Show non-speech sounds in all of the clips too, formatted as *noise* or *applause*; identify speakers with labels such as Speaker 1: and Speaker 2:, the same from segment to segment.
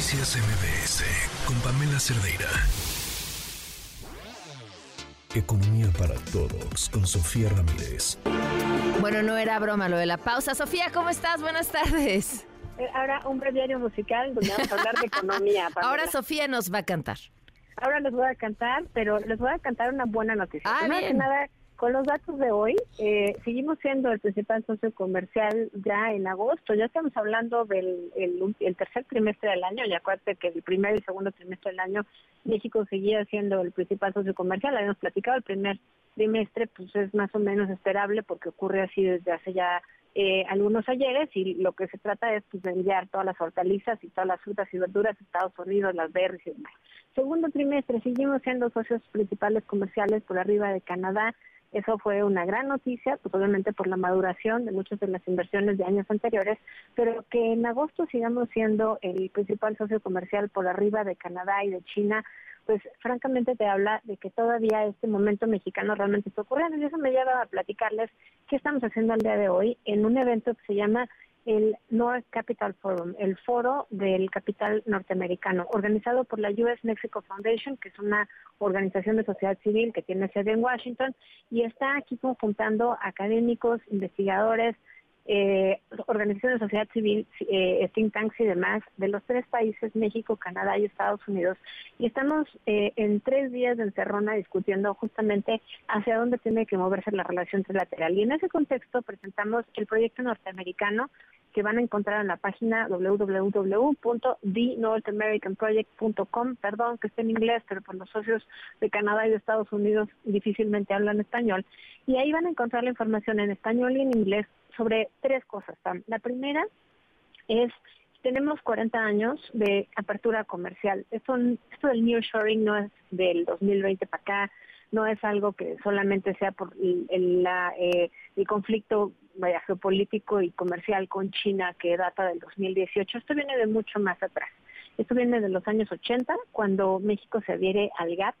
Speaker 1: Noticias MBS con Pamela Cerdeira. Economía para todos con Sofía Ramírez.
Speaker 2: Bueno, no era broma lo de la pausa. Sofía, ¿cómo estás? Buenas tardes.
Speaker 3: Eh, ahora un breviario musical donde vamos a hablar de economía. *laughs*
Speaker 2: Ahora Sofía nos va a cantar.
Speaker 3: Ahora les voy a cantar, pero les voy a cantar una buena noticia.
Speaker 2: Ah, bien.
Speaker 3: nada, con los datos de hoy, eh, seguimos siendo el principal socio comercial ya en agosto. Ya estamos hablando del el, tercer trimestre del año. Y acuérdate que el primer y segundo trimestre del año México seguía siendo el principal socio comercial. Habíamos platicado el primer trimestre, pues es más o menos esperable porque ocurre así desde hace ya eh, algunos ayeres y lo que se trata es pues, de enviar todas las hortalizas y todas las frutas y verduras a Estados Unidos, las berries y demás. Segundo trimestre, seguimos siendo socios principales comerciales por arriba de Canadá, eso fue una gran noticia, pues obviamente por la maduración de muchas de las inversiones de años anteriores, pero que en agosto sigamos siendo el principal socio comercial por arriba de Canadá y de China, pues francamente te habla de que todavía este momento mexicano realmente está ocurriendo. Y eso me lleva a platicarles qué estamos haciendo al día de hoy en un evento que se llama el North Capital Forum, el foro del capital norteamericano, organizado por la US Mexico Foundation, que es una organización de sociedad civil que tiene sede en Washington, y está aquí conjuntando académicos, investigadores, eh, organizaciones de sociedad civil, eh, think tanks y demás de los tres países, México, Canadá y Estados Unidos. Y estamos eh, en tres días de encerrona discutiendo justamente hacia dónde tiene que moverse la relación trilateral. Y en ese contexto presentamos el proyecto norteamericano que van a encontrar en la página www.thenorthamericanproject.com, perdón que esté en inglés, pero por los socios de Canadá y de Estados Unidos difícilmente hablan español. Y ahí van a encontrar la información en español y en inglés sobre tres cosas. La primera es tenemos 40 años de apertura comercial. Esto, esto del nearshoring no es del 2020 para acá, no es algo que solamente sea por el, la, eh, el conflicto vaya, geopolítico y comercial con China que data del 2018. Esto viene de mucho más atrás. Esto viene de los años 80, cuando México se adhiere al GATT,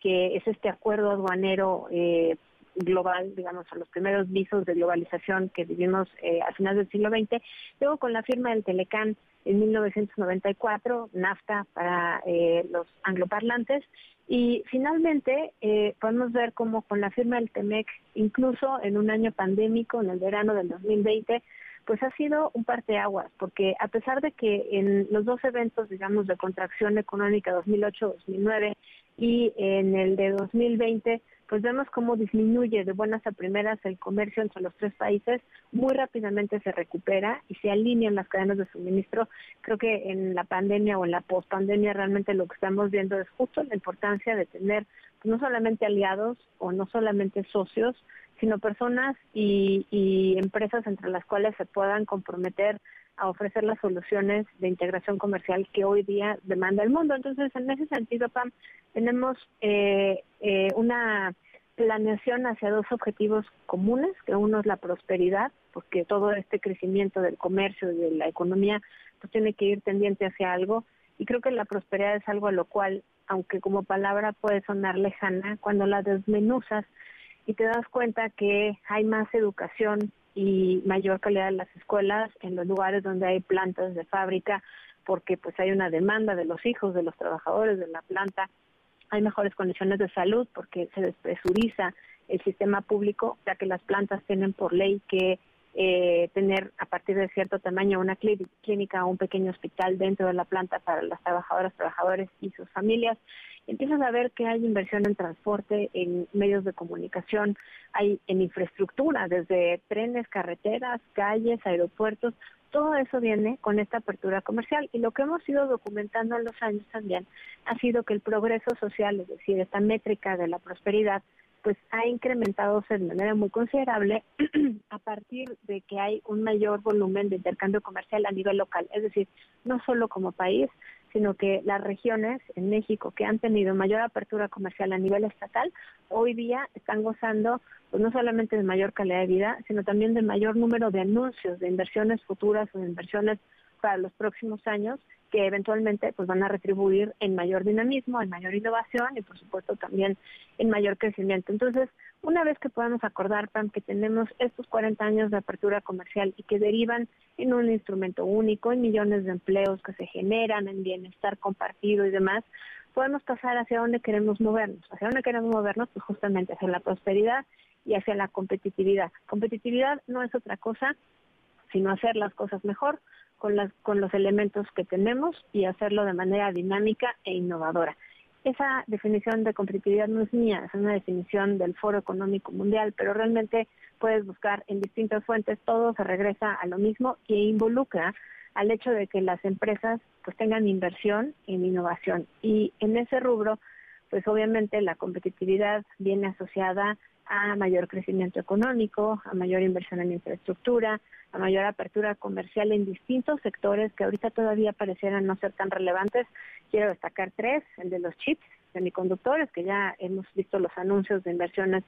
Speaker 3: que es este acuerdo aduanero eh, global, digamos, a los primeros visos de globalización que vivimos eh, a finales del siglo XX. Luego con la firma del Telecán en 1994, NAFTA para eh, los angloparlantes. Y finalmente eh, podemos ver cómo con la firma del TEMEC, incluso en un año pandémico, en el verano del 2020, pues ha sido un parteaguas, porque a pesar de que en los dos eventos, digamos, de contracción económica 2008-2009 y en el de 2020, pues vemos cómo disminuye de buenas a primeras el comercio entre los tres países, muy rápidamente se recupera y se alinean las cadenas de suministro. Creo que en la pandemia o en la pospandemia realmente lo que estamos viendo es justo la importancia de tener no solamente aliados o no solamente socios, sino personas y, y empresas entre las cuales se puedan comprometer a ofrecer las soluciones de integración comercial que hoy día demanda el mundo. Entonces, en ese sentido, Pam, tenemos eh, eh, una planeación hacia dos objetivos comunes, que uno es la prosperidad, porque todo este crecimiento del comercio y de la economía pues tiene que ir tendiente hacia algo, y creo que la prosperidad es algo a lo cual, aunque como palabra puede sonar lejana, cuando la desmenuzas y te das cuenta que hay más educación y mayor calidad en las escuelas, en los lugares donde hay plantas de fábrica, porque pues hay una demanda de los hijos, de los trabajadores de la planta, hay mejores condiciones de salud porque se despresuriza el sistema público, ya que las plantas tienen por ley que eh, tener a partir de cierto tamaño una clínica o un pequeño hospital dentro de la planta para las trabajadoras, trabajadores y sus familias. Empiezas a ver que hay inversión en transporte, en medios de comunicación, hay en infraestructura, desde trenes, carreteras, calles, aeropuertos, todo eso viene con esta apertura comercial. Y lo que hemos ido documentando en los años también ha sido que el progreso social, es decir, esta métrica de la prosperidad, pues ha incrementado de manera muy considerable *clears throat* a partir de que hay un mayor volumen de intercambio comercial a nivel local, es decir, no solo como país, sino que las regiones en México que han tenido mayor apertura comercial a nivel estatal, hoy día están gozando pues, no solamente de mayor calidad de vida, sino también de mayor número de anuncios de inversiones futuras o de inversiones para los próximos años que eventualmente pues van a retribuir en mayor dinamismo, en mayor innovación y por supuesto también en mayor crecimiento. Entonces, una vez que podamos acordar, Pam, que tenemos estos 40 años de apertura comercial y que derivan en un instrumento único, en millones de empleos que se generan, en bienestar compartido y demás, podemos pasar hacia dónde queremos movernos. Hacia dónde queremos movernos, pues justamente hacia la prosperidad y hacia la competitividad. Competitividad no es otra cosa sino hacer las cosas mejor con, las, con los elementos que tenemos y hacerlo de manera dinámica e innovadora. Esa definición de competitividad no es mía, es una definición del Foro Económico Mundial, pero realmente puedes buscar en distintas fuentes, todo se regresa a lo mismo e involucra al hecho de que las empresas pues tengan inversión en innovación y en ese rubro pues obviamente la competitividad viene asociada a mayor crecimiento económico, a mayor inversión en infraestructura, a mayor apertura comercial en distintos sectores que ahorita todavía parecieran no ser tan relevantes. Quiero destacar tres, el de los chips semiconductores, que ya hemos visto los anuncios de inversiones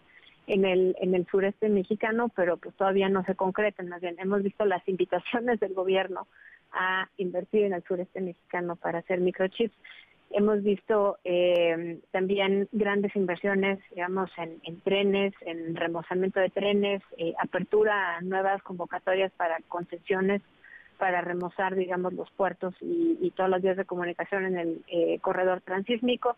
Speaker 3: en el en el sureste mexicano, pero pues todavía no se concretan, más bien hemos visto las *laughs* invitaciones del gobierno a invertir en el sureste mexicano para hacer microchips. Hemos visto eh, también grandes inversiones, digamos, en, trenes, en remozamiento de trenes, eh, apertura a nuevas convocatorias para concesiones para remozar, digamos, los puertos y, todos los días de comunicación en el eh, corredor transísmico.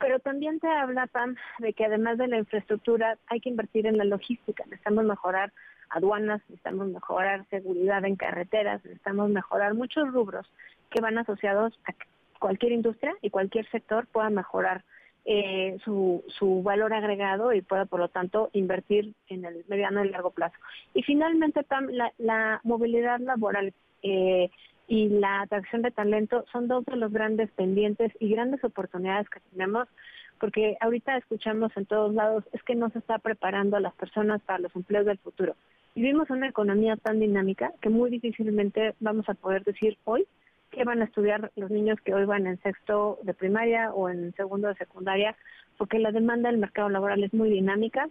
Speaker 3: Pero también te habla, Pam, de que además de la infraestructura hay que invertir en la logística. Necesitamos mejorar aduanas, necesitamos mejorar seguridad en carreteras, necesitamos mejorar muchos rubros que van asociados a cualquier industria y cualquier sector pueda mejorar eh, su, su valor agregado y pueda, por lo tanto, invertir en el mediano y largo plazo. Y finalmente, la, la movilidad laboral eh, y la atracción de talento son dos de los grandes pendientes y grandes oportunidades que tenemos, porque ahorita escuchamos en todos lados, es que no se está preparando a las personas para los empleos del futuro. Vivimos una economía tan dinámica que muy difícilmente vamos a poder decir hoy qué van a estudiar los niños que hoy van en sexto de primaria o en segundo de secundaria, porque la demanda del mercado laboral es muy dinámica,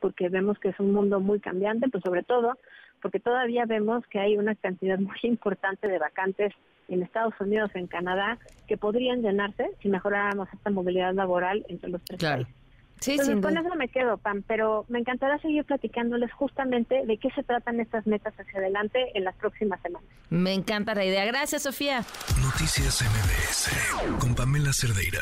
Speaker 3: porque vemos que es un mundo muy cambiante, pues sobre todo porque todavía vemos que hay una cantidad *laughs* muy importante de vacantes en Estados Unidos, en Canadá, que podrían llenarse si mejoráramos esta movilidad laboral entre los tres países. Sí, Entonces, con eso me quedo, Pam, pero me encantará seguir platicándoles justamente de qué se tratan estas metas hacia adelante en las próximas semanas.
Speaker 2: Me encanta la idea. Gracias, Sofía.
Speaker 1: Noticias MBS con Pamela Cerdeira.